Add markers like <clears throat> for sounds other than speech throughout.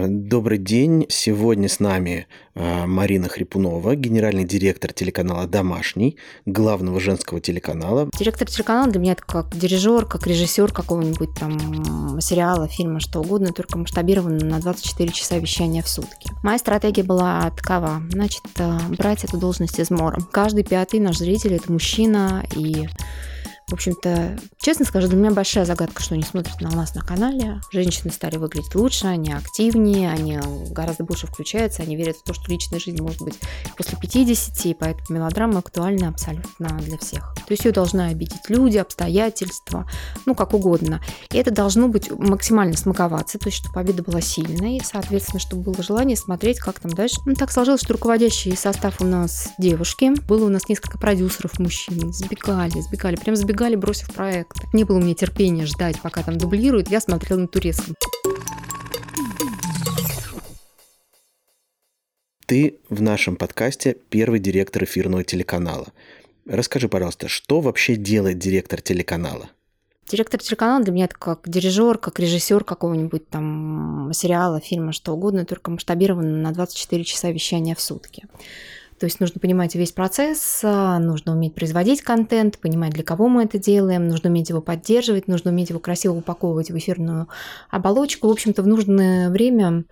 Э, добрый день. Сегодня с нами э, Марина Хрипунова, генеральный директор телеканала «Домашний», главного женского телеканала. Директор телеканала для меня это как дирижер, как режиссер какого-нибудь там сериала, фильма, что угодно, только масштабирован на 24 часа вещания в сутки. Моя стратегия была такова. Значит, э, брать эту должность из мора. Каждый пятый наш зритель – это мужчина, и в общем-то, честно скажу, для меня большая загадка, что они смотрят на нас на канале. Женщины стали выглядеть лучше, они активнее, они гораздо больше включаются, они верят в то, что личная жизнь может быть после 50, и поэтому мелодрама актуальна абсолютно для всех. То есть ее должны обидеть люди, обстоятельства, ну, как угодно. И это должно быть максимально смаковаться, то есть чтобы победа была сильной, и, соответственно, чтобы было желание смотреть, как там дальше. Ну, так сложилось, что руководящий состав у нас девушки. Было у нас несколько продюсеров мужчин. Сбегали, сбегали, прям сбегали убегали, бросив проект. Не было у меня терпения ждать, пока там дублируют. Я смотрела на турецком. Ты в нашем подкасте первый директор эфирного телеканала. Расскажи, пожалуйста, что вообще делает директор телеканала? Директор телеканала для меня это как дирижер, как режиссер какого-нибудь там сериала, фильма, что угодно, только масштабирован на 24 часа вещания в сутки. То есть нужно понимать весь процесс, а, нужно уметь производить контент, понимать, для кого мы это делаем, нужно уметь его поддерживать, нужно уметь его красиво упаковывать в эфирную оболочку. В общем-то, в нужное время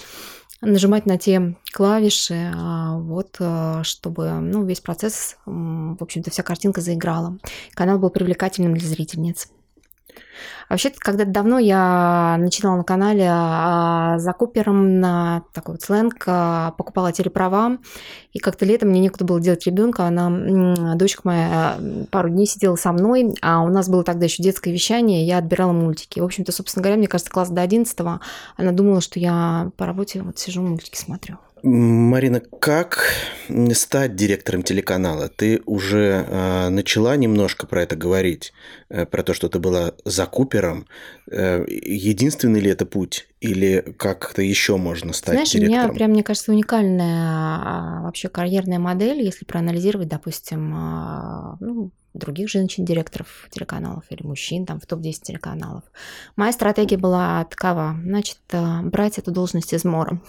нажимать на те клавиши, а, вот, а, чтобы ну, весь процесс, в общем-то, вся картинка заиграла. Канал был привлекательным для зрительниц. Вообще, когда-то давно я начинала на канале а, за Купером на такой вот сленг, а, покупала телеправа, и как-то летом мне некуда было делать ребенка, она, дочка моя, пару дней сидела со мной, а у нас было тогда еще детское вещание, я отбирала мультики. В общем-то, собственно говоря, мне кажется, класс до 11 она думала, что я по работе вот сижу, мультики смотрю. Марина, как стать директором телеканала? Ты уже э, начала немножко про это говорить, э, про то, что ты была за Купером. Э, единственный ли это путь? Или как-то еще можно стать Знаешь, директором? у меня прям, мне кажется, уникальная а, вообще карьерная модель, если проанализировать, допустим, а, ну, других женщин-директоров телеканалов или мужчин там в топ-10 телеканалов. Моя стратегия была такова, значит, э, брать эту должность из мора.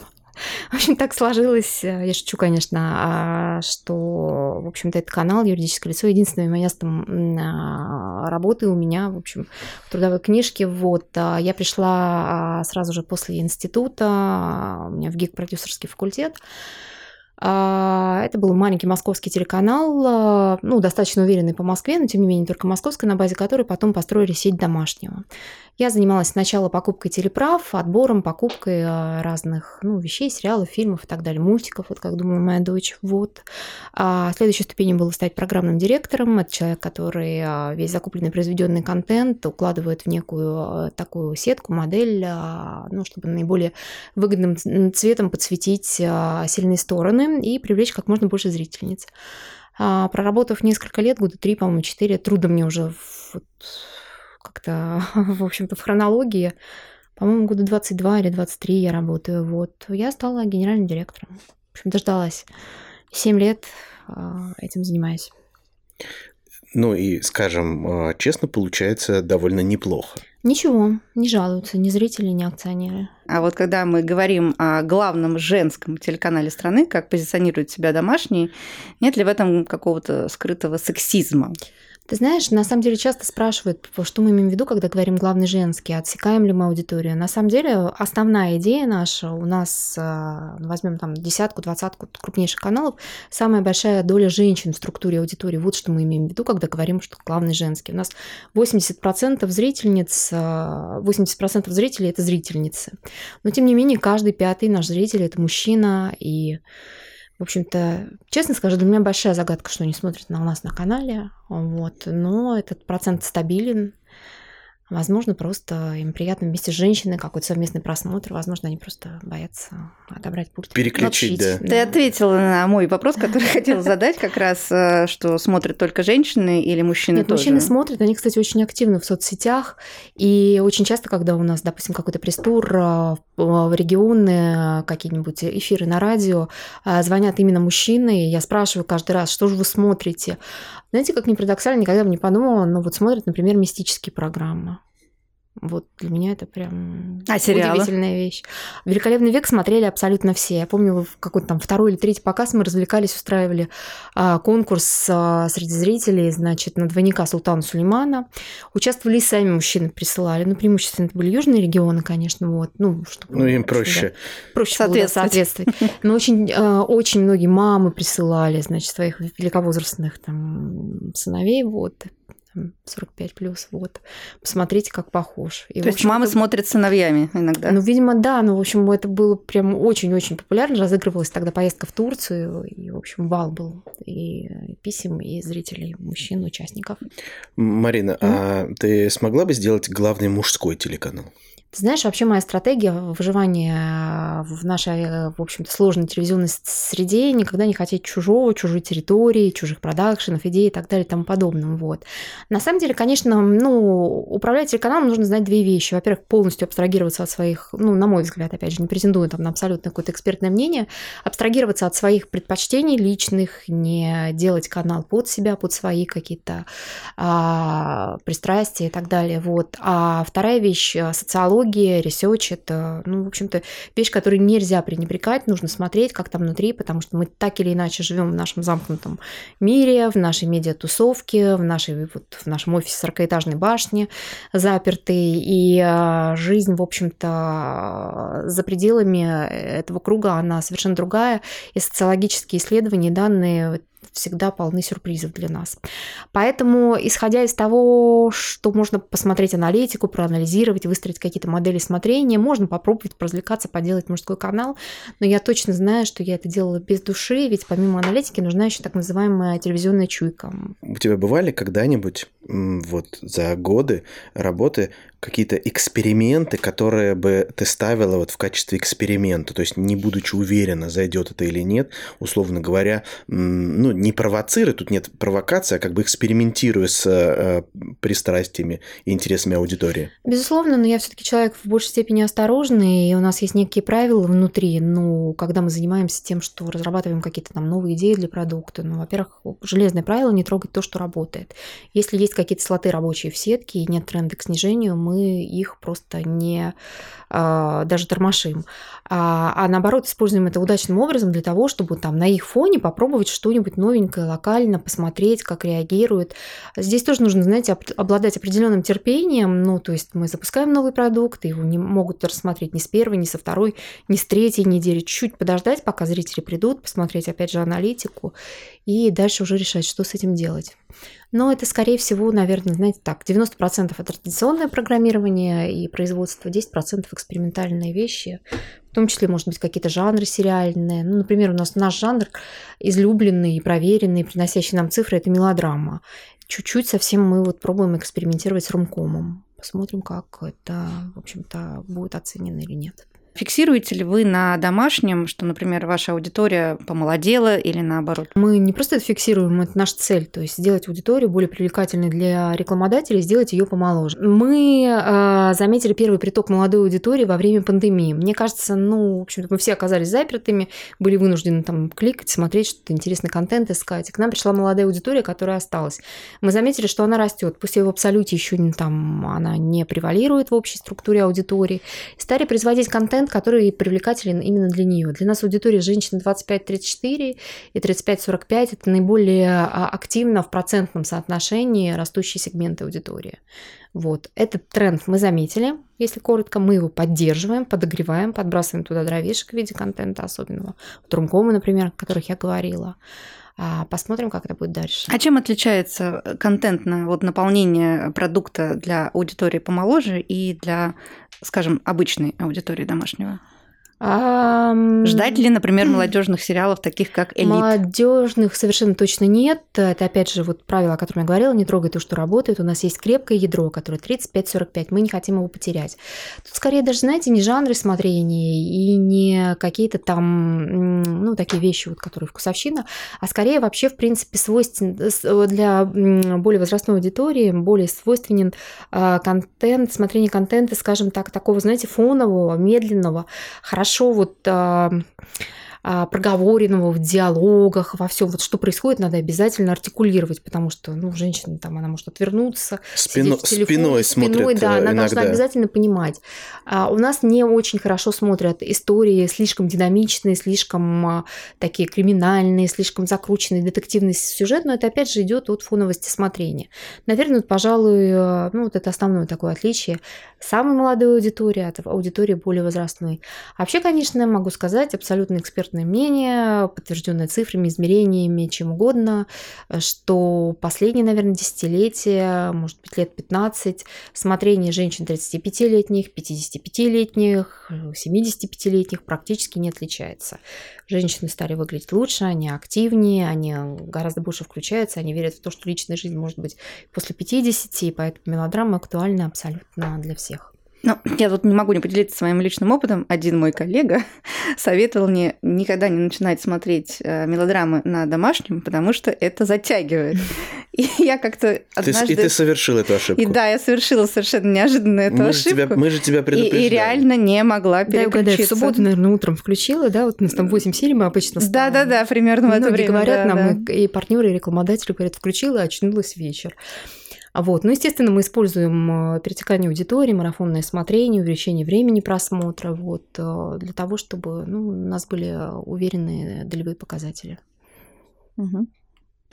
В общем, так сложилось, э, я шучу, конечно, а, что, в общем-то, этот канал, юридическое лицо, единственное местом а, работы у меня, в общем, в трудовой книжке. Вот, а, я пришла сразу же после института, у меня в ГИК продюсерский факультет, а, это был маленький московский телеканал, а, ну, достаточно уверенный по Москве, но тем не менее только московской, на базе которой потом построили сеть домашнего. Я занималась сначала покупкой телеправ, отбором, покупкой а, разных ну, вещей, сериалов, фильмов и так далее, мультиков, вот как думала моя дочь. Вот. А следующей ступенью было стать программным директором. Это человек, который весь закупленный произведенный контент укладывает в некую такую сетку, модель, ну, чтобы наиболее выгодным цветом подсветить сильные стороны и привлечь как можно больше зрительниц. А, проработав несколько лет, года три, по-моему, четыре, трудно мне уже вот, как-то, <laughs> в общем-то, в хронологии, по-моему, года 22 или 23 я работаю, вот, я стала генеральным директором. В общем, дождалась. Семь лет а, этим занимаюсь. Ну и, скажем, а, честно, получается довольно неплохо. Ничего, не жалуются ни зрители, ни акционеры. А вот когда мы говорим о главном женском телеканале страны, как позиционирует себя домашний, нет ли в этом какого-то скрытого сексизма? Ты знаешь, на самом деле часто спрашивают, что мы имеем в виду, когда говорим главный женский, отсекаем ли мы аудиторию. На самом деле основная идея наша, у нас, э, возьмем там десятку, двадцатку крупнейших каналов, самая большая доля женщин в структуре аудитории. Вот что мы имеем в виду, когда говорим, что главный женский. У нас 80% зрительниц, 80% э, зрителей – это зрительницы. Но тем не менее, каждый пятый наш зритель – это мужчина, и в общем-то, честно скажу, для меня большая загадка, что они смотрят на нас на канале. Вот. Но этот процент стабилен. Возможно, просто им приятно вместе с женщиной какой-то совместный просмотр. Возможно, они просто боятся отобрать пульт. Переключить, да. Ты ответила на мой вопрос, <laughs> который хотела задать, как раз, э, что смотрят только женщины или мужчины Нет, тоже? мужчины смотрят, они, кстати, очень активны в соцсетях. И очень часто, когда у нас, допустим, какой-то пресс-тур э, в регионы, какие-нибудь эфиры на радио, э, звонят именно мужчины, и я спрашиваю каждый раз, что же вы смотрите? Знаете, как не парадоксально, никогда бы не подумала, но вот смотрят, например, мистические программы. Вот для меня это прям а, удивительная вещь. «Великолепный век» смотрели абсолютно все. Я помню, в какой-то там второй или третий показ мы развлекались, устраивали а, конкурс а, среди зрителей, значит, на двойника Султана Сулеймана. Участвовали и сами мужчины присылали. Ну, преимущественно это были южные регионы, конечно, вот. Ну, чтобы, ну им проще. Да, проще соответствовать. Было, соответствовать. Но очень, а, очень многие мамы присылали, значит, своих великовозрастных там сыновей, вот. 45 плюс, вот. Посмотрите, как похож. И, То есть мамы смотрят сыновьями иногда? Ну, видимо, да. Ну, в общем, это было прям очень-очень популярно. Разыгрывалась тогда поездка в Турцию, и, в общем, вал был и писем, и зрителей, мужчин, участников. Марина, mm. а ты смогла бы сделать главный мужской телеканал? Ты знаешь, вообще моя стратегия выживания в нашей, в общем-то, сложной телевизионной среде никогда не хотеть чужого, чужой территории, чужих продакшенов, идей и так далее и тому подобное. Вот. На самом деле, конечно, ну, управлять телеканалом нужно знать две вещи. Во-первых, полностью абстрагироваться от своих, ну, на мой взгляд, опять же, не претендую там на абсолютно какое-то экспертное мнение, абстрагироваться от своих предпочтений личных, не делать канал под себя, под свои какие-то а, пристрастия и так далее. Вот. А вторая вещь – социология социология, research – это, ну, в общем-то, вещь, которую нельзя пренебрегать, нужно смотреть, как там внутри, потому что мы так или иначе живем в нашем замкнутом мире, в нашей медиатусовке, в, нашей, вот, в нашем офисе 40-этажной башни заперты, и а, жизнь, в общем-то, за пределами этого круга, она совершенно другая, и социологические исследования, данные всегда полны сюрпризов для нас. Поэтому, исходя из того, что можно посмотреть аналитику, проанализировать, выстроить какие-то модели смотрения, можно попробовать развлекаться, поделать мужской канал, но я точно знаю, что я это делала без души, ведь помимо аналитики нужна еще так называемая телевизионная чуйка. У тебя бывали когда-нибудь вот за годы работы какие-то эксперименты, которые бы ты ставила вот в качестве эксперимента, то есть не будучи уверена, зайдет это или нет, условно говоря, ну, не провоцируя, тут нет провокации, а как бы экспериментируя с э, пристрастиями и интересами аудитории. Безусловно, но я все-таки человек в большей степени осторожный, и у нас есть некие правила внутри, ну, когда мы занимаемся тем, что разрабатываем какие-то там новые идеи для продукта, ну, во-первых, железное правило не трогать то, что работает. Если есть какие-то слоты рабочие в сетке и нет тренда к снижению, мы их просто не а, даже тормошим. А, а наоборот, используем это удачным образом для того, чтобы там на их фоне попробовать что-нибудь новенькое, локально, посмотреть, как реагируют. Здесь тоже нужно, знаете, обладать определенным терпением. Ну, то есть мы запускаем новый продукт, его не могут рассмотреть ни с первой, ни со второй, ни с третьей недели. Чуть-чуть подождать, пока зрители придут, посмотреть, опять же, аналитику, и дальше уже решать, что с этим делать. Но это, скорее всего, наверное, знаете, так, 90% это традиционное программирование и производство, 10% экспериментальные вещи, в том числе, может быть, какие-то жанры сериальные. Ну, например, у нас наш жанр излюбленный и проверенный, приносящий нам цифры, это мелодрама. Чуть-чуть совсем мы вот пробуем экспериментировать с румкомом. Посмотрим, как это, в общем-то, будет оценено или нет. Фиксируете ли вы на домашнем, что, например, ваша аудитория помолодела или наоборот? Мы не просто это фиксируем, это наша цель, то есть сделать аудиторию более привлекательной для рекламодателей, сделать ее помоложе. Мы э, заметили первый приток молодой аудитории во время пандемии. Мне кажется, ну, в общем-то, мы все оказались запертыми, были вынуждены там кликать, смотреть что-то интересный контент искать. И к нам пришла молодая аудитория, которая осталась. Мы заметили, что она растет, пусть и в абсолюте еще не там она не превалирует в общей структуре аудитории. Стали производить контент, контент, который привлекателен именно для нее. Для нас аудитория женщин 25-34 и 35-45 это наиболее а, активно в процентном соотношении растущие сегменты аудитории. Вот. Этот тренд мы заметили, если коротко, мы его поддерживаем, подогреваем, подбрасываем туда дровишек в виде контента особенного. Трумкомы, например, о которых я говорила. А, посмотрим, как это будет дальше. А чем отличается контентное вот наполнение продукта для аудитории помоложе и для, скажем, обычной аудитории домашнего? Um, Ждать ли, например, <clears throat> молодежных сериалов, таких как Элит? Молодежных совершенно точно нет. Это, опять же, вот правило, о котором я говорила, не трогай то, что работает. У нас есть крепкое ядро, которое 35-45. Мы не хотим его потерять. Тут скорее даже, знаете, не жанры смотрения и не какие-то там, ну, такие вещи, вот, которые вкусовщина, а скорее вообще, в принципе, свойствен для более возрастной аудитории, более свойственен а, контент, смотрение контента, скажем так, такого, знаете, фонового, медленного, хорошо хорошо вот а, проговоренного в диалогах, во всем, вот что происходит, надо обязательно артикулировать, потому что, ну, женщина там, она может отвернуться, Спино, в телефоне, спиной, спиной смотрит да, она иногда. должна обязательно понимать. А у нас не очень хорошо смотрят истории слишком динамичные, слишком а, такие криминальные, слишком закрученные, детективный сюжет, но это опять же идет от фоновости смотрения. Наверное, вот, пожалуй, э, ну, вот это основное такое отличие самой молодой аудитории от аудитории более возрастной. А вообще, конечно, могу сказать, абсолютно экспертное мнение, подтвержденное цифрами, измерениями, чем угодно, что последние, наверное, десятилетия, может быть, лет 15, смотрение женщин 35-летних, 55-летних, 75-летних практически не отличается. Женщины стали выглядеть лучше, они активнее, они гораздо больше включаются, они верят в то, что личная жизнь может быть после 50, и поэтому мелодрама актуальна абсолютно для всех. Ну, я тут не могу не поделиться своим личным опытом. Один мой коллега <laughs> советовал мне никогда не начинать смотреть э, мелодрамы на домашнем, потому что это затягивает. <laughs> И я как-то однажды... и ты совершил эту ошибку. И да, я совершила совершенно неожиданно эту мы ошибку. Же тебя, мы же тебя предупреждали. И, и реально не могла переключиться. Да, угадай, в субботу, наверное, утром включила, да? Вот у нас там 8 серий мы обычно ставим. Да-да-да, примерно в это время. говорят да, нам, да. и партнеры, и рекламодатели говорят, включила, очнулась вечер. Вот. Ну, естественно, мы используем э, перетекание аудитории, марафонное смотрение, увеличение времени просмотра, вот, э, для того, чтобы ну, у нас были уверенные долевые показатели. Угу.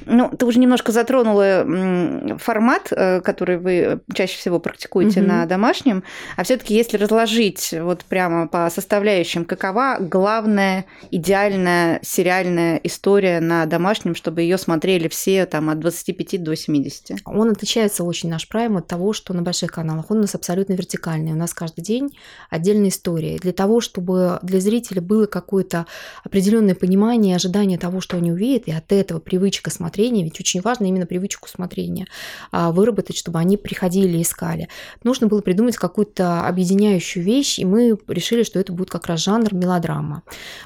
Ну, ты уже немножко затронула формат, э, который вы чаще всего практикуете угу. на домашнем. А все-таки, если разложить вот прямо по составляющим, какова главная идеальная сериальная история на домашнем, чтобы ее смотрели все там от 25 до 70? Он отличается очень наш прайм от того, что на больших каналах. Он у нас абсолютно вертикальный. У нас каждый день отдельная история. Для того, чтобы для зрителя было какое-то определенное понимание, ожидание того, что они увидят, и от этого привычка смотреть смотрения, ведь очень важно именно привычку смотрения а, выработать, чтобы они приходили и искали. Нужно было придумать какую-то объединяющую вещь, и мы решили, что это будет как раз жанр мелодрама.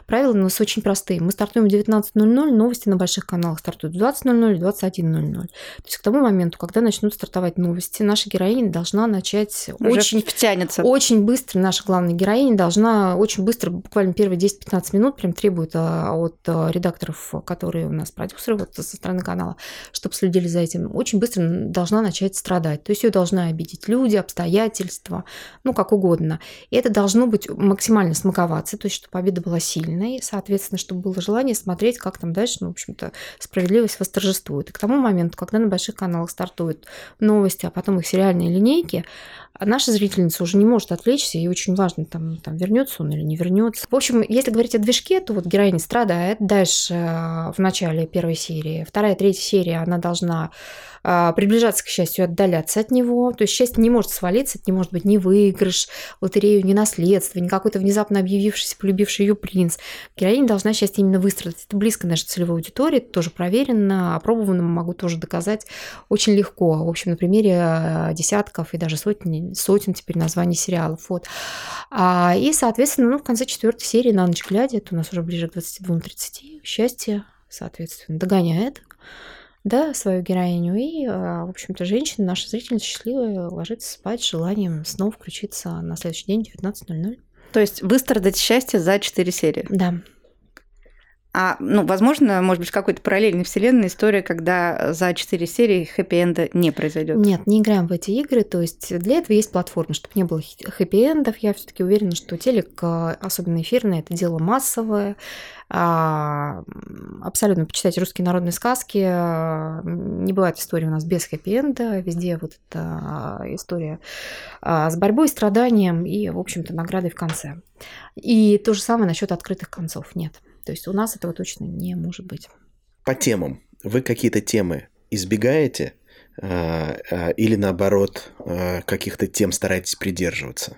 Правила у нас очень простые. Мы стартуем в 19.00, новости на больших каналах стартуют в 20.00 и 21.00. То есть к тому моменту, когда начнут стартовать новости, наша героиня должна начать Уже очень, втянется. очень быстро, наша главная героиня должна очень быстро, буквально первые 10-15 минут, прям требует а, от а, редакторов, которые у нас продюсеры вот со стороны стороны канала, чтобы следили за этим, очень быстро должна начать страдать. То есть ее должны обидеть люди, обстоятельства, ну, как угодно. И это должно быть максимально смаковаться, то есть чтобы победа была сильной, соответственно, чтобы было желание смотреть, как там дальше, ну, в общем-то, справедливость восторжествует. И к тому моменту, когда на больших каналах стартуют новости, а потом их сериальные линейки, наша зрительница уже не может отвлечься, и очень важно, там, там вернется он или не вернется. В общем, если говорить о движке, то вот героиня страдает. Дальше э, в начале первой серии, вторая, третья серия, она должна а, приближаться к счастью, отдаляться от него. То есть счастье не может свалиться, это не может быть ни выигрыш, лотерею, ни наследство, ни какой-то внезапно объявившийся, полюбивший ее принц. Героиня должна счастье именно выстрадать. Это близко нашей целевой аудитории, это тоже проверено, опробовано, могу тоже доказать очень легко. В общем, на примере э, десятков и даже сотен, сотен теперь названий сериалов. Вот. А, и, соответственно, ну, в конце четвертой серии на ночь глядя, это у нас уже ближе к 22-30, счастье, соответственно, догоняет да, свою героиню. И, а, в общем-то, женщина, наша зрительница счастливая, ложится спать с желанием снова включиться на следующий день в 19.00. То есть выстрадать счастье за 4 серии? Да. А, ну, возможно, может быть, в какой-то параллельной вселенной история, когда за четыре серии хэппи-энда не произойдет. Нет, не играем в эти игры. То есть для этого есть платформа, чтобы не было хэппи-эндов. Я все-таки уверена, что телек, особенно эфирный, это дело массовое. А, абсолютно почитайте русские народные сказки. Не бывает истории у нас без хэппи-энда. Везде вот эта история а, с борьбой, страданием и, в общем-то, наградой в конце. И то же самое насчет открытых концов. Нет. То есть у нас этого точно не может быть. По темам. Вы какие-то темы избегаете а, а, или наоборот а, каких-то тем стараетесь придерживаться?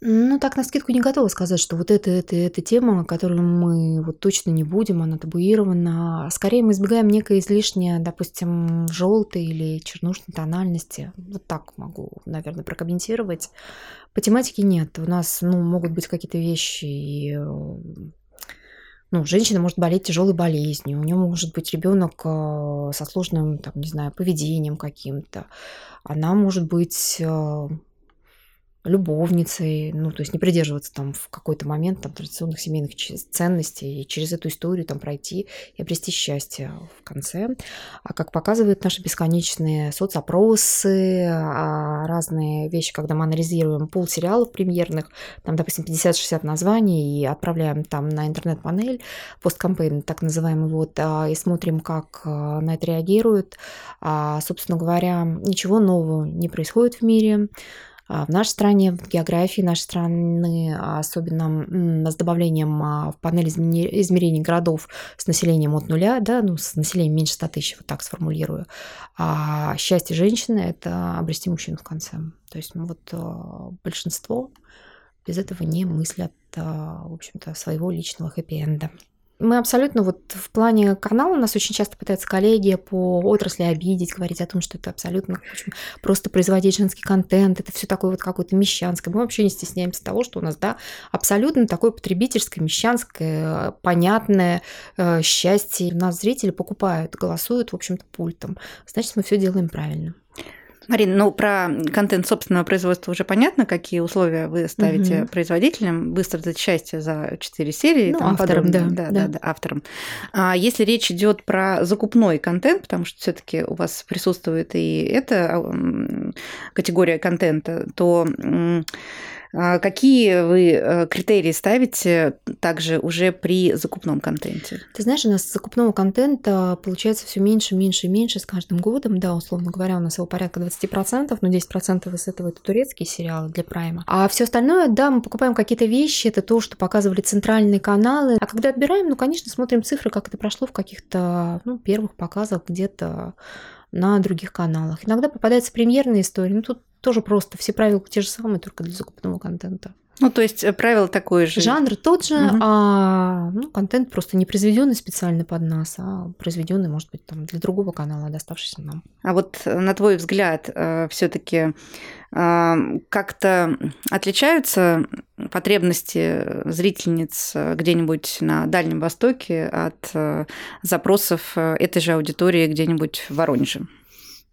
Ну, так на скидку не готова сказать, что вот это, это, это тема, которую мы вот точно не будем, она табуирована. Скорее мы избегаем некой излишней, допустим, желтой или чернушной тональности. Вот так могу, наверное, прокомментировать. По тематике нет. У нас, ну, могут быть какие-то вещи и ну, женщина может болеть тяжелой болезнью, у нее может быть ребенок э, со сложным, там, не знаю, поведением каким-то. Она может быть э, любовницей, ну, то есть не придерживаться там в какой-то момент там традиционных семейных ценностей и через эту историю там пройти и обрести счастье в конце. А как показывают наши бесконечные соцопросы, а, разные вещи, когда мы анализируем пол сериалов премьерных, там, допустим, 50-60 названий и отправляем там на интернет-панель, посткампейн, так называемый, вот, а, и смотрим, как а, на это реагируют. Собственно говоря, ничего нового не происходит в мире. А, в нашей стране, в географии нашей страны, особенно с добавлением а, в панель измерений городов с населением от нуля, да, ну, с населением меньше 100 тысяч, вот так сформулирую, а счастье женщины – это обрести мужчину в конце. То есть ну, вот а, большинство без этого не мыслят, в общем-то, своего личного хэппи-энда. Мы абсолютно вот в плане канала нас очень часто пытаются коллеги по отрасли обидеть, говорить о том, что это абсолютно общем, просто производить женский контент, это все такое вот какое-то мещанское. Мы вообще не стесняемся того, что у нас, да, абсолютно такое потребительское, мещанское, понятное э, счастье. У нас зрители покупают, голосуют, в общем-то, пультом. Значит, мы все делаем правильно. Марина, ну про контент собственного производства уже понятно, какие условия вы ставите угу. производителям. Быстро дать счастье за 4 серии. Ну, там авторам, да, да, да, да, авторам. А если речь идет про закупной контент, потому что все-таки у вас присутствует и эта категория контента, то какие вы э, критерии ставите также уже при закупном контенте? Ты знаешь, у нас закупного контента получается все меньше, меньше и меньше с каждым годом. Да, условно говоря, у нас его порядка 20%, но 10% из этого это турецкие сериалы для прайма. А все остальное, да, мы покупаем какие-то вещи, это то, что показывали центральные каналы. А когда отбираем, ну, конечно, смотрим цифры, как это прошло в каких-то ну, первых показах где-то на других каналах. Иногда попадается премьерная история, ну тут тоже просто все правила те же самые, только для закупного контента. Ну, то есть э, правило такое же. Жанр тот же, угу. а ну, контент просто не произведенный специально под нас, а произведенный, может быть, там для другого канала, доставшийся нам. А вот э, на твой взгляд, э, все-таки как-то отличаются потребности зрительниц где-нибудь на Дальнем Востоке от запросов этой же аудитории где-нибудь в Воронеже?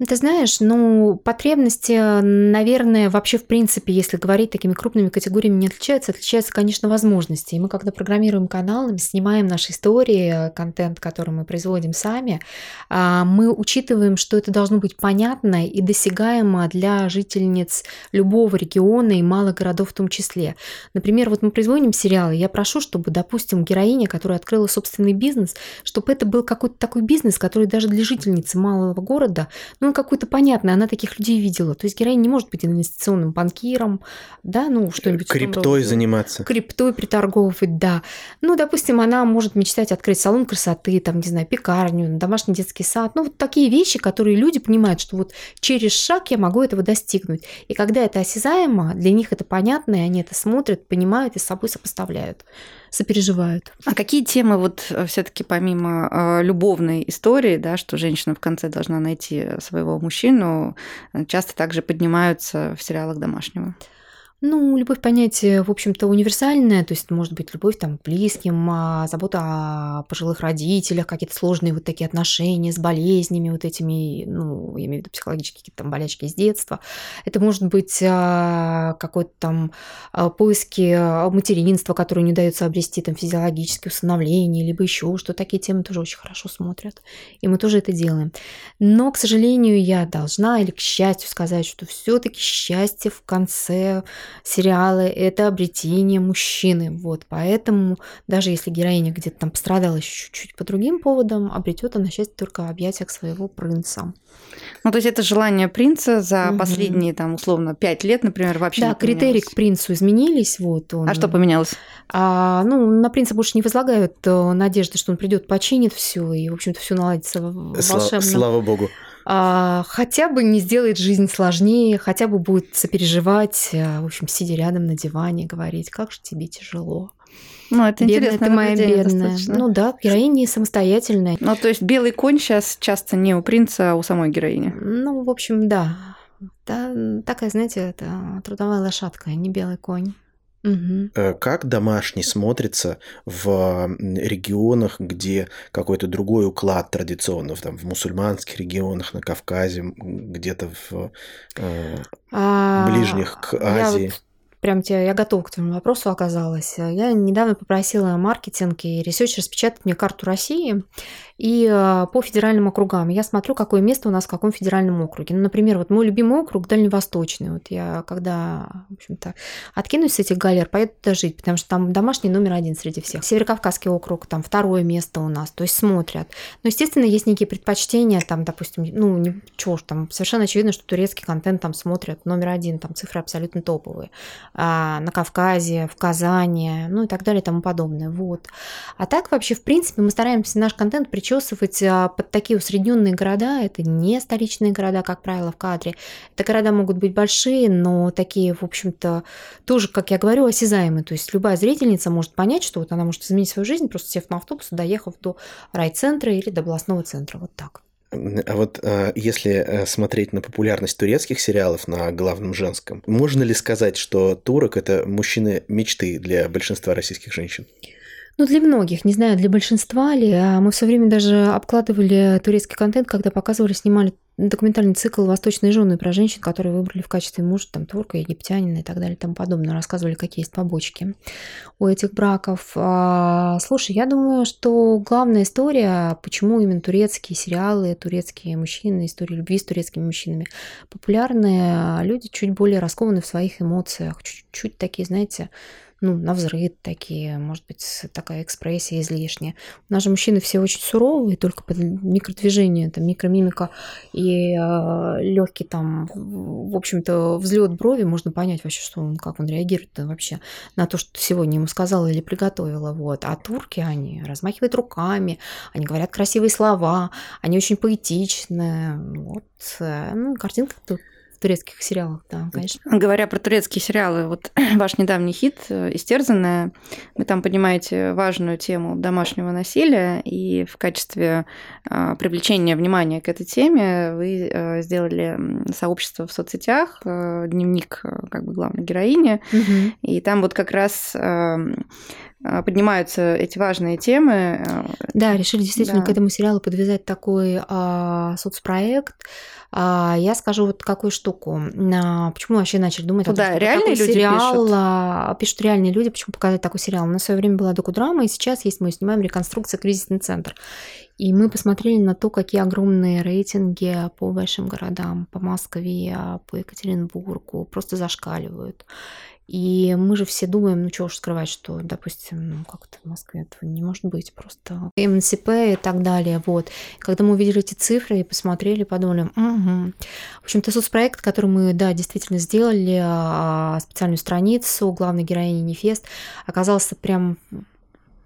Ты знаешь, ну, потребности, наверное, вообще в принципе, если говорить такими крупными категориями, не отличаются. Отличаются, конечно, возможности. И мы, когда программируем канал, снимаем наши истории, контент, который мы производим сами, а, мы учитываем, что это должно быть понятно и досягаемо для жительниц любого региона и малых городов в том числе. Например, вот мы производим сериалы, я прошу, чтобы, допустим, героиня, которая открыла собственный бизнес, чтобы это был какой-то такой бизнес, который даже для жительницы малого города, ну, ну, какую-то понятную, она таких людей видела. То есть героиня не может быть инвестиционным банкиром, да, ну, что-нибудь. Криптой заниматься. Криптой приторговывать, да. Ну, допустим, она может мечтать открыть салон красоты, там, не знаю, пекарню, домашний детский сад. Ну, вот такие вещи, которые люди понимают, что вот через шаг я могу этого достигнуть. И когда это осязаемо, для них это понятно, и они это смотрят, понимают и с собой сопоставляют сопереживают. А какие темы вот э, все-таки помимо э, любовной истории, да, что женщина в конце должна найти своего мужчину, э, часто также поднимаются в сериалах домашнего? Ну, любовь понятие, в общем-то, универсальное, то есть может быть любовь там, к близким, а, забота о пожилых родителях, какие-то сложные вот такие отношения с болезнями вот этими, ну, я имею в виду психологические какие-то там болячки с детства. Это может быть а, какой-то там а, поиски материнства, которые не удается обрести, там, физиологические усыновления, либо еще что такие темы тоже очень хорошо смотрят. И мы тоже это делаем. Но, к сожалению, я должна или к счастью сказать, что все-таки счастье в конце сериалы – это обретение мужчины. Вот, поэтому даже если героиня где-то там пострадала еще чуть-чуть по другим поводам, обретет она счастье только в объятиях своего принца. Ну, то есть это желание принца за угу. последние, там, условно, пять лет, например, вообще Да, критерии к принцу изменились. Вот он... А что поменялось? А, ну, на принца больше не возлагают э, надежды, что он придет, починит все и, в общем-то, все наладится волшебно. Слава богу а, хотя бы не сделает жизнь сложнее, хотя бы будет сопереживать, э, в общем, сидя рядом на диване, говорить, как же тебе тяжело. Ну, это бедная ты моя бедная. Достаточно. Ну да, героиня самостоятельная. Ну, то есть белый конь сейчас часто не у принца, а у самой героини. Ну, в общем, да. Да, такая, знаете, это трудовая лошадка, а не белый конь. Угу. Как домашний смотрится в регионах, где какой-то другой уклад традиционно, там, в мусульманских регионах, на Кавказе, где-то в э, а, ближних к Азии? Я вот прям тебе, я готова к твоему вопросу оказалась. Я недавно попросила маркетинг и research распечатать мне карту России и э, по федеральным округам. Я смотрю, какое место у нас в каком федеральном округе. Ну, например, вот мой любимый округ Дальневосточный. Вот я когда, в общем-то, откинусь с этих галер, поеду туда жить, потому что там домашний номер один среди всех. Северокавказский округ, там второе место у нас, то есть смотрят. Но, естественно, есть некие предпочтения, там, допустим, ну, не, чего ж, там совершенно очевидно, что турецкий контент там смотрят номер один, там цифры абсолютно топовые. А, на Кавказе, в Казани, ну и так далее и тому подобное. Вот. А так вообще, в принципе, мы стараемся наш контент причем причесывать а, под такие усредненные города. Это не столичные города, как правило, в кадре. Это города могут быть большие, но такие, в общем-то, тоже, как я говорю, осязаемые. То есть любая зрительница может понять, что вот она может изменить свою жизнь, просто сев на автобус, доехав до райцентра или до областного центра. Вот так. А вот а, если э, смотреть на популярность турецких сериалов на главном женском, можно ли сказать, что турок это мужчины мечты для большинства российских женщин? Ну, для многих, не знаю, для большинства ли. А мы все время даже обкладывали турецкий контент, когда показывали, снимали документальный цикл «Восточные жены» про женщин, которые выбрали в качестве мужа там турка, египтянина и так далее и тому подобное. Рассказывали, какие есть побочки у этих браков. А, слушай, я думаю, что главная история, почему именно турецкие сериалы, турецкие мужчины, истории любви с турецкими мужчинами популярны, люди чуть более раскованы в своих эмоциях, чуть-чуть такие, знаете, ну, на взрыв такие, может быть, такая экспрессия излишняя. У нас же мужчины все очень суровые, только под микродвижение, там, микромимика и э, легкий там, в общем-то, взлет брови, можно понять вообще, что он, как он реагирует вообще на то, что сегодня ему сказала или приготовила. Вот. А турки, они размахивают руками, они говорят красивые слова, они очень поэтичные. Вот. Э, ну, картинка тут турецких сериалах, да, конечно. Говоря про турецкие сериалы, вот <clears throat> ваш недавний хит э, «Истерзанная», вы там поднимаете важную тему домашнего насилия, и в качестве а, привлечения внимания к этой теме вы э, сделали сообщество в соцсетях, э, дневник как бы главной героини, угу. и там вот как раз поднимаются эти важные темы. Да, решили действительно да. к этому сериалу подвязать такой а, соцпроект, а, я скажу вот какую штуку. А, почему вообще начали думать Куда? о том, что реальные люди сериал, пишут? А, пишут реальные люди, почему показать такой сериал. На свое время была докудрама, и сейчас есть, мы снимаем реконструкция кризисный центр. И мы посмотрели на то, какие огромные рейтинги по большим городам, по Москве, по Екатеринбургу, просто зашкаливают. И мы же все думаем, ну чего уж скрывать, что, допустим, ну как-то в Москве этого не может быть, просто МНСП и так далее, вот. Когда мы увидели эти цифры и посмотрели, подумали, угу. В общем-то, соцпроект, который мы, да, действительно сделали, а, специальную страницу главной героини Нефест, оказался прям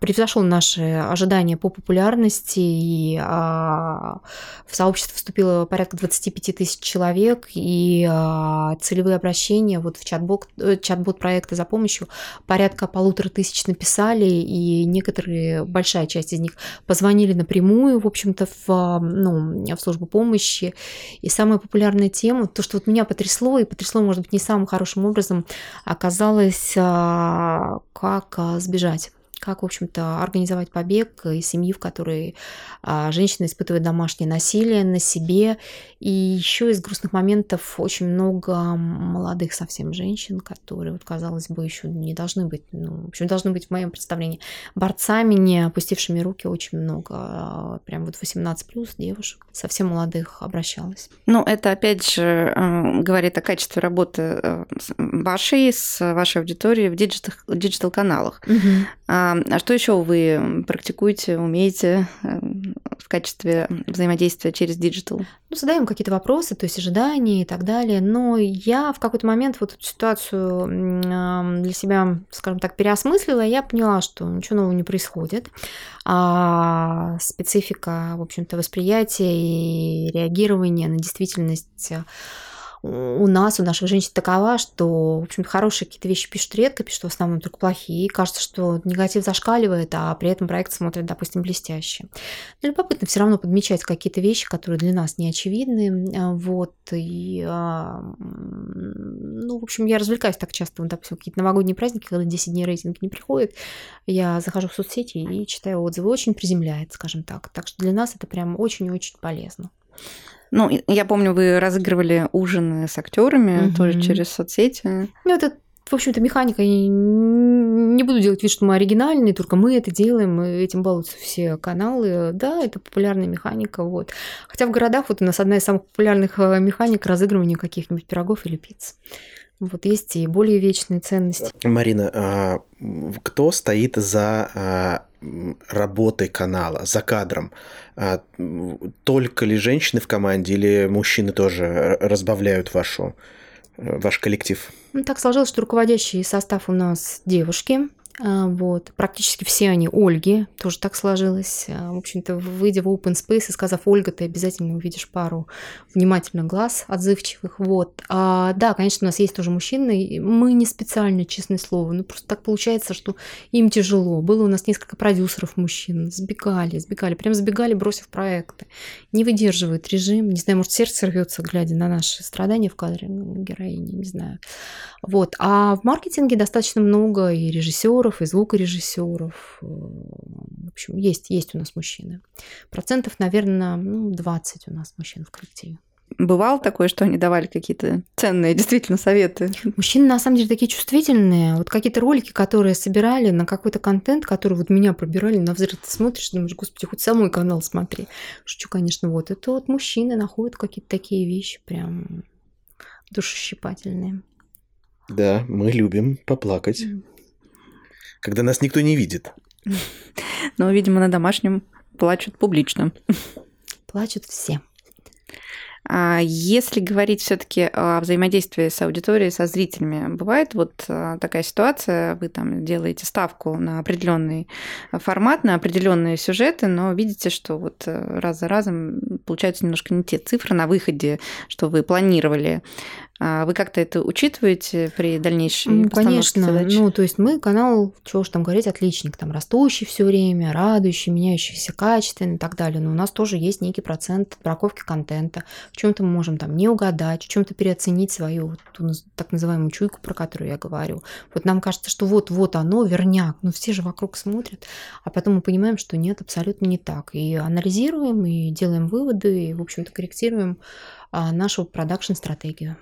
превзошел наши ожидания по популярности, и а, в сообщество вступило порядка 25 тысяч человек, и а, целевые обращения вот в э, чат-бот проекта за помощью порядка полутора тысяч написали, и некоторые, большая часть из них позвонили напрямую, в общем-то, в, ну, в службу помощи. И самая популярная тема, то, что вот меня потрясло, и потрясло, может быть, не самым хорошим образом, оказалось, а, как сбежать как, в общем-то, организовать побег из семьи, в которой а, женщина испытывает домашнее насилие на себе. И еще из грустных моментов очень много молодых совсем женщин, которые, вот, казалось бы, еще не должны быть, ну, в общем, должны быть в моем представлении борцами, не опустившими руки очень много. А, прям вот 18 плюс девушек, совсем молодых обращалась. Ну, это опять же э, говорит о качестве работы э, вашей с вашей аудиторией в digital-каналах. Угу. А что еще вы практикуете, умеете э, в качестве взаимодействия через digital? Ну, задаем какие-то вопросы, то есть ожидания и так далее. Но я в какой-то момент вот эту ситуацию для себя, скажем так, переосмыслила, я поняла, что ничего нового не происходит. А специфика, в общем-то, восприятия и реагирования на действительность у нас, у наших женщин такова, что, в общем хорошие какие-то вещи пишут редко, пишут в основном только плохие. И кажется, что негатив зашкаливает, а при этом проект смотрит, допустим, блестяще. Но любопытно все равно подмечать какие-то вещи, которые для нас не очевидны. А, вот. И, а, ну, в общем, я развлекаюсь так часто. Вот, допустим, какие-то новогодние праздники, когда 10 дней рейтинг не приходит, я захожу в соцсети и читаю отзывы. Очень приземляет, скажем так. Так что для нас это прям очень-очень полезно. Ну, я помню, вы разыгрывали ужины с актерами угу. тоже через соцсети. Ну, это в общем-то, механика, я не буду делать вид, что мы оригинальные, только мы это делаем, этим балуются все каналы. Да, это популярная механика, вот. Хотя в городах вот у нас одна из самых популярных э, механик разыгрывания каких-нибудь пирогов или пиц. Вот есть и более вечные ценности. Марина, а кто стоит за работой канала, за кадром? А, только ли женщины в команде или мужчины тоже разбавляют вашу, э, ваш коллектив? Ну, так сложилось, что руководящий состав у нас девушки, вот. Практически все они Ольги, тоже так сложилось. А, в общем-то, выйдя в open space и сказав Ольга, ты обязательно увидишь пару внимательных глаз, отзывчивых. Вот. А, да, конечно, у нас есть тоже мужчины. Мы не специально, честное слово. Ну, просто так получается, что им тяжело. Было у нас несколько продюсеров мужчин. Сбегали, сбегали, прям сбегали, бросив проекты. Не выдерживают режим. Не знаю, может, сердце рвется, глядя на наши страдания в кадре героини, не знаю. Вот. А в маркетинге достаточно много и режиссеров, и звукорежиссеров. Э, в общем, есть, есть у нас мужчины. Процентов, наверное, ну, 20 у нас мужчин в коллективе. Бывало такое, что они давали какие-то ценные действительно советы? Мужчины на самом деле такие чувствительные. Вот какие-то ролики, которые собирали на какой-то контент, который вот меня пробирали на взрыв, ты смотришь, думаешь, господи, хоть самый канал смотри. Шучу, конечно, вот. Это вот мужчины находят какие-то такие вещи прям душещипательные. Да, мы любим поплакать, когда нас никто не видит. <laughs> Но, видимо, на домашнем плачут публично. Плачут все. А если говорить все-таки о взаимодействии с аудиторией, со зрителями, бывает вот а, такая ситуация, вы там делаете ставку на определенный формат, на определенные сюжеты, но видите, что вот э, раз за разом получаются немножко не те цифры на выходе, что вы планировали. А вы как-то это учитываете при дальнейшей ну, Конечно. Задач? Ну, то есть мы канал, чего уж там говорить, отличник, там растущий все время, радующий, меняющийся качественно и так далее. Но у нас тоже есть некий процент браковки контента. В чем-то мы можем там не угадать, в чем-то переоценить свою ту, так называемую чуйку, про которую я говорю. Вот нам кажется, что вот-вот оно, верняк. Но все же вокруг смотрят. А потом мы понимаем, что нет, абсолютно не так. И анализируем, и делаем выводы, и, в общем-то, корректируем а, нашу продакшн-стратегию.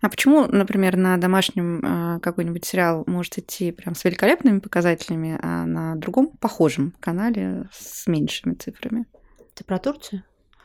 А почему, например, на домашнем а, какой-нибудь сериал может идти прям с великолепными показателями, а на другом похожем канале с меньшими цифрами? Ты про Турцию?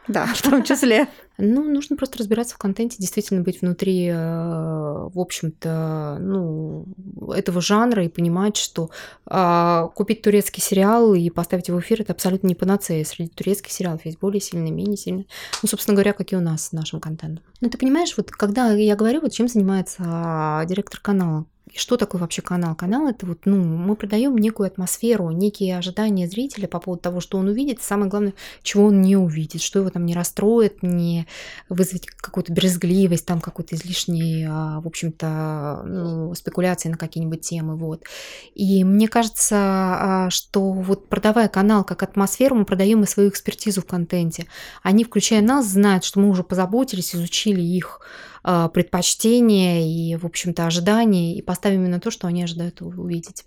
Да, в том числе. Ну, нужно просто разбираться в контенте, действительно быть внутри, э, в общем-то, ну, этого жанра и понимать, что а, купить турецкий сериал и поставить его в эфир – это абсолютно не панацея. Среди турецких сериалов есть более сильные, менее сильные. Ну, собственно говоря, как и у нас с нашим контентом. Ну, ты понимаешь, вот когда я говорю, вот чем занимается а, директор канала, и что такое вообще канал? Канал это вот, ну, мы продаем некую атмосферу, некие ожидания зрителя по поводу того, что он увидит, самое главное, чего он не увидит, что его там не расстроит, не вызвать какую-то брезгливость, там какой-то излишний, а, в общем-то, ну, спекуляции на какие-нибудь темы, вот. И мне кажется, а, что вот продавая канал как атмосферу, мы продаем и свою экспертизу в контенте. Они, включая нас, знают, что мы уже позаботились, изучили их предпочтения и, в общем-то, ожидания и поставим именно то, что они ожидают увидеть.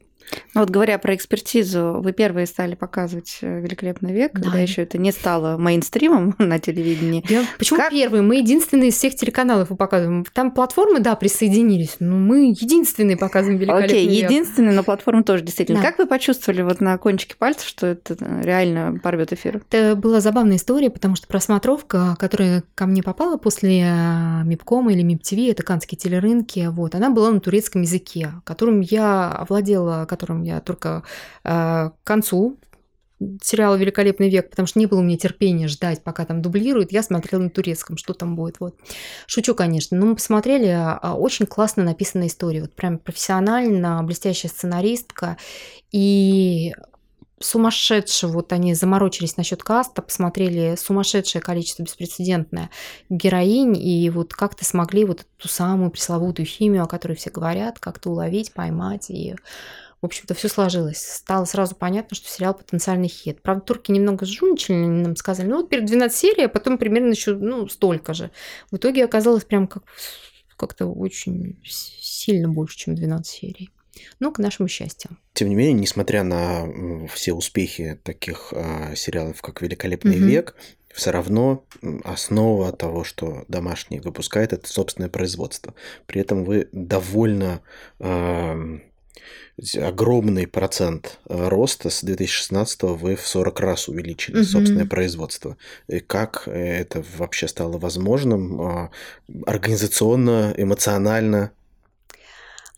Ну вот говоря про экспертизу, вы первые стали показывать э, «Великолепный век», да. когда еще это не стало мейнстримом <laughs> на телевидении. Я... Почему как... первые? Мы единственные из всех телеканалов его показываем. Там платформы, да, присоединились, но мы единственные показываем «Великолепный Окей, век». единственные, но платформы тоже действительно. Да. Как вы почувствовали вот на кончике пальцев, что это э, реально порвет эфир? Это была забавная история, потому что просмотровка, которая ко мне попала после э, МИПКома или МИП-ТВ, это канские телерынки, вот, она была на турецком языке, которым я овладела, которым я только э, к концу сериала «Великолепный век», потому что не было у меня терпения ждать, пока там дублируют. Я смотрела на турецком, что там будет. Вот. Шучу, конечно. Но мы посмотрели, а, очень классно написанная история. Вот прям профессионально, блестящая сценаристка. И сумасшедшее, вот они заморочились насчет каста, посмотрели сумасшедшее количество беспрецедентное героинь, и вот как-то смогли вот ту самую пресловутую химию, о которой все говорят, как-то уловить, поймать, и в общем-то, все сложилось. Стало сразу понятно, что сериал потенциальный хит. Правда, турки немного сжуничали, нам сказали, ну вот перед 12 серий, а потом примерно еще ну, столько же. В итоге оказалось прям как, как-то очень сильно больше, чем 12 серий. Ну, к нашему счастью. Тем не менее, несмотря на все успехи таких а, сериалов, как «Великолепный угу. век», все равно основа того, что домашний выпускает, это собственное производство. При этом вы довольно э, огромный процент э, роста с 2016 вы в 40 раз увеличили угу. собственное производство. И как это вообще стало возможным а, организационно, эмоционально?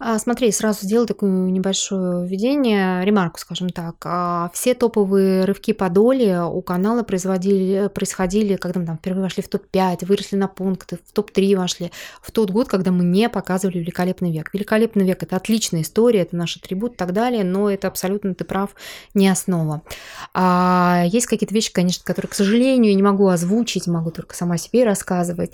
А, смотри, сразу сделаю такое небольшое введение, ремарку, скажем так. А, все топовые рывки по доле у канала производили, происходили, когда мы там впервые вошли в топ-5, выросли на пункты, в топ-3 вошли, в тот год, когда мы не показывали «Великолепный век». «Великолепный век» — это отличная история, это наш атрибут и так далее, но это абсолютно, ты прав, не основа. А есть какие-то вещи, конечно, которые, к сожалению, я не могу озвучить, могу только сама себе рассказывать.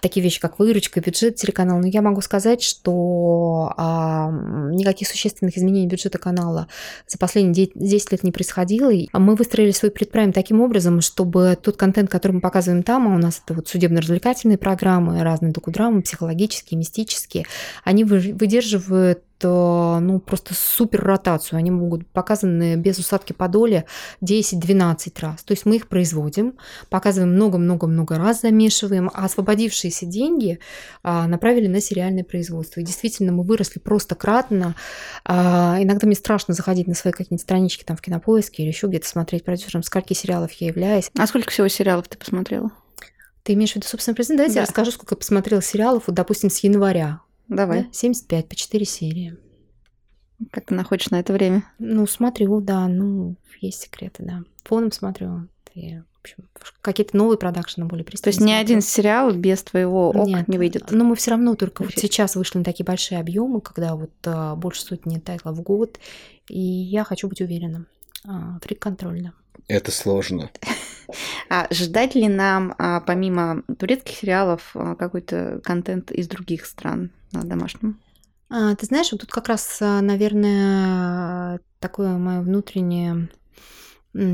Такие вещи, как выручка, бюджет телеканала. Но я могу сказать, что никаких существенных изменений бюджета канала за последние 10 лет не происходило. И мы выстроили свой предпрайм таким образом, чтобы тот контент, который мы показываем там, а у нас это вот судебно-развлекательные программы, разные докудрамы, психологические, мистические, они выдерживают ну, просто супер ротацию. Они могут быть показаны без усадки по доле 10-12 раз. То есть мы их производим, показываем много-много-много раз, замешиваем, а освободившиеся деньги а, направили на сериальное производство. И действительно, мы выросли просто кратно. А, иногда мне страшно заходить на свои какие-нибудь странички там в кинопоиске или еще где-то смотреть продюсером, скольки сериалов я являюсь. А сколько всего сериалов ты посмотрела? Ты имеешь в виду, собственно, презент? Давайте да. я расскажу, сколько я посмотрела сериалов, вот, допустим, с января. Давай. Да, 75 по 4 серии. Как ты находишь на это время? Ну, смотрю, да, ну, есть секреты, да. Фоном смотрю. И, в общем, какие-то новые продакшены более пристально. То есть ни один сериал без твоего ок Нет, не выйдет? Но мы все равно только вот сейчас вышли на такие большие объемы, когда вот а, больше сотни тайтлов в год, и я хочу быть уверенным. А, фрик-контроль, да. Это сложно. <laughs> А ждать ли нам, а, помимо турецких сериалов, а, какой-то контент из других стран на домашнем? А, ты знаешь, вот тут как раз, наверное, такое мое внутреннее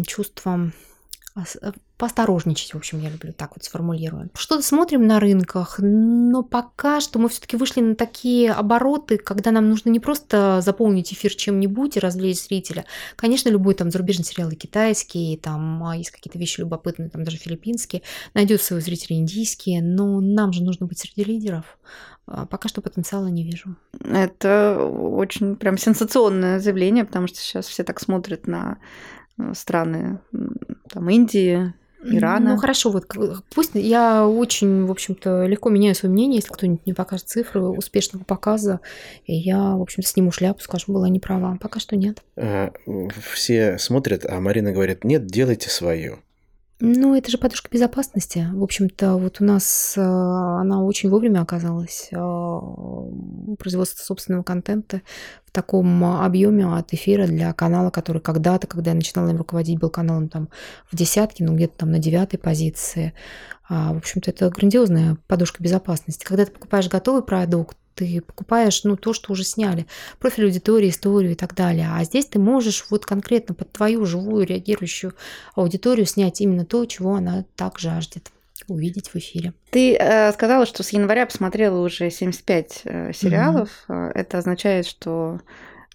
чувство Э, поосторожничать, в общем, я люблю так вот сформулирую. Что-то смотрим на рынках, но пока что мы все-таки вышли на такие обороты, когда нам нужно не просто заполнить эфир чем-нибудь и развлечь зрителя. Конечно, любой там зарубежный сериал и китайский, там а есть какие-то вещи любопытные, там даже филиппинские, найдет своего зрителя индийские, но нам же нужно быть среди лидеров. А пока что потенциала не вижу. Это очень прям сенсационное заявление, потому что сейчас все так смотрят на Э, страны там Индии, Ирана. Ну хорошо, вот пусть я очень, в общем-то, легко меняю свое мнение, если кто-нибудь мне покажет цифры успешного показа, и я, в общем-то, сниму шляпу, скажу, была не права. Пока что нет. А, все смотрят, а Марина говорит, нет, делайте свое. Ну, это же подушка безопасности. В общем-то, вот у нас э, она очень вовремя оказалась. Э, производство собственного контента в таком объеме от эфира для канала, который когда-то, когда я начинала им руководить, был каналом там в десятке, ну где-то там на девятой позиции. А, в общем-то, это грандиозная подушка безопасности. Когда ты покупаешь готовый продукт, ты покупаешь ну, то, что уже сняли, профиль аудитории, историю и так далее. А здесь ты можешь вот конкретно под твою живую реагирующую аудиторию снять именно то, чего она так жаждет увидеть в эфире. Ты э, сказала, что с января посмотрела уже 75 э, сериалов. Mm-hmm. Это означает, что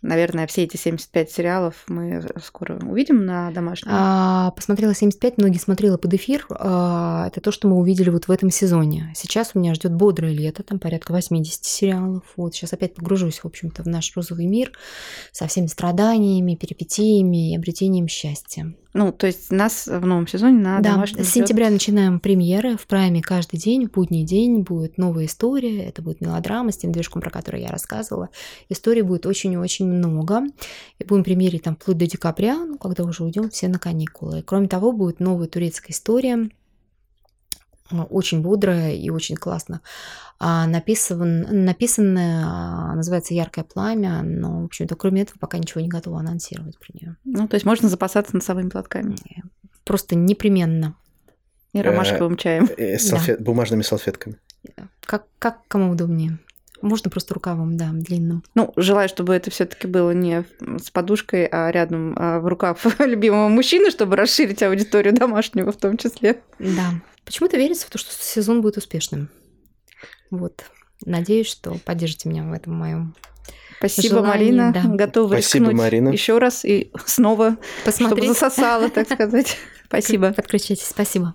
Наверное, все эти 75 сериалов мы скоро увидим на домашнем. А, посмотрела 75, многие смотрела под эфир. А, это то, что мы увидели вот в этом сезоне. Сейчас у меня ждет бодрое лето, там порядка 80 сериалов. Вот сейчас опять погружусь, в общем-то, в наш розовый мир со всеми страданиями, перипетиями и обретением счастья. Ну, то есть нас в новом сезоне на да, домашнем с сентября начинаем премьеры. В прайме каждый день, в будний день будет новая история. Это будет мелодрама с тем движком, про который я рассказывала. Историй будет очень-очень много. И будем премьерить там вплоть до декабря, ну, когда уже уйдем все на каникулы. И, кроме того, будет новая турецкая история очень бодрая и очень классно. А написан, написанное а, называется «Яркое пламя», но, в общем-то, кроме этого, пока ничего не готова анонсировать про нее. Ну, то есть можно запасаться носовыми платками? Просто непременно. И ромашковым чаем. Э. Бумажными салфетками. Как, как кому удобнее. Можно просто рукавом, да, длинным. Ну, желаю, чтобы это все-таки было не с подушкой, а рядом а в рукав <laughs> любимого мужчины, чтобы расширить аудиторию домашнего в том числе. Да. Почему-то верится в то, что сезон будет успешным. Вот. Надеюсь, что поддержите меня в этом моем Спасибо, желании, Марина. Да. Готова Спасибо, Марина. еще раз и снова, Посмотреть. чтобы засосала, так сказать. <laughs> Спасибо. Подключайтесь. Спасибо.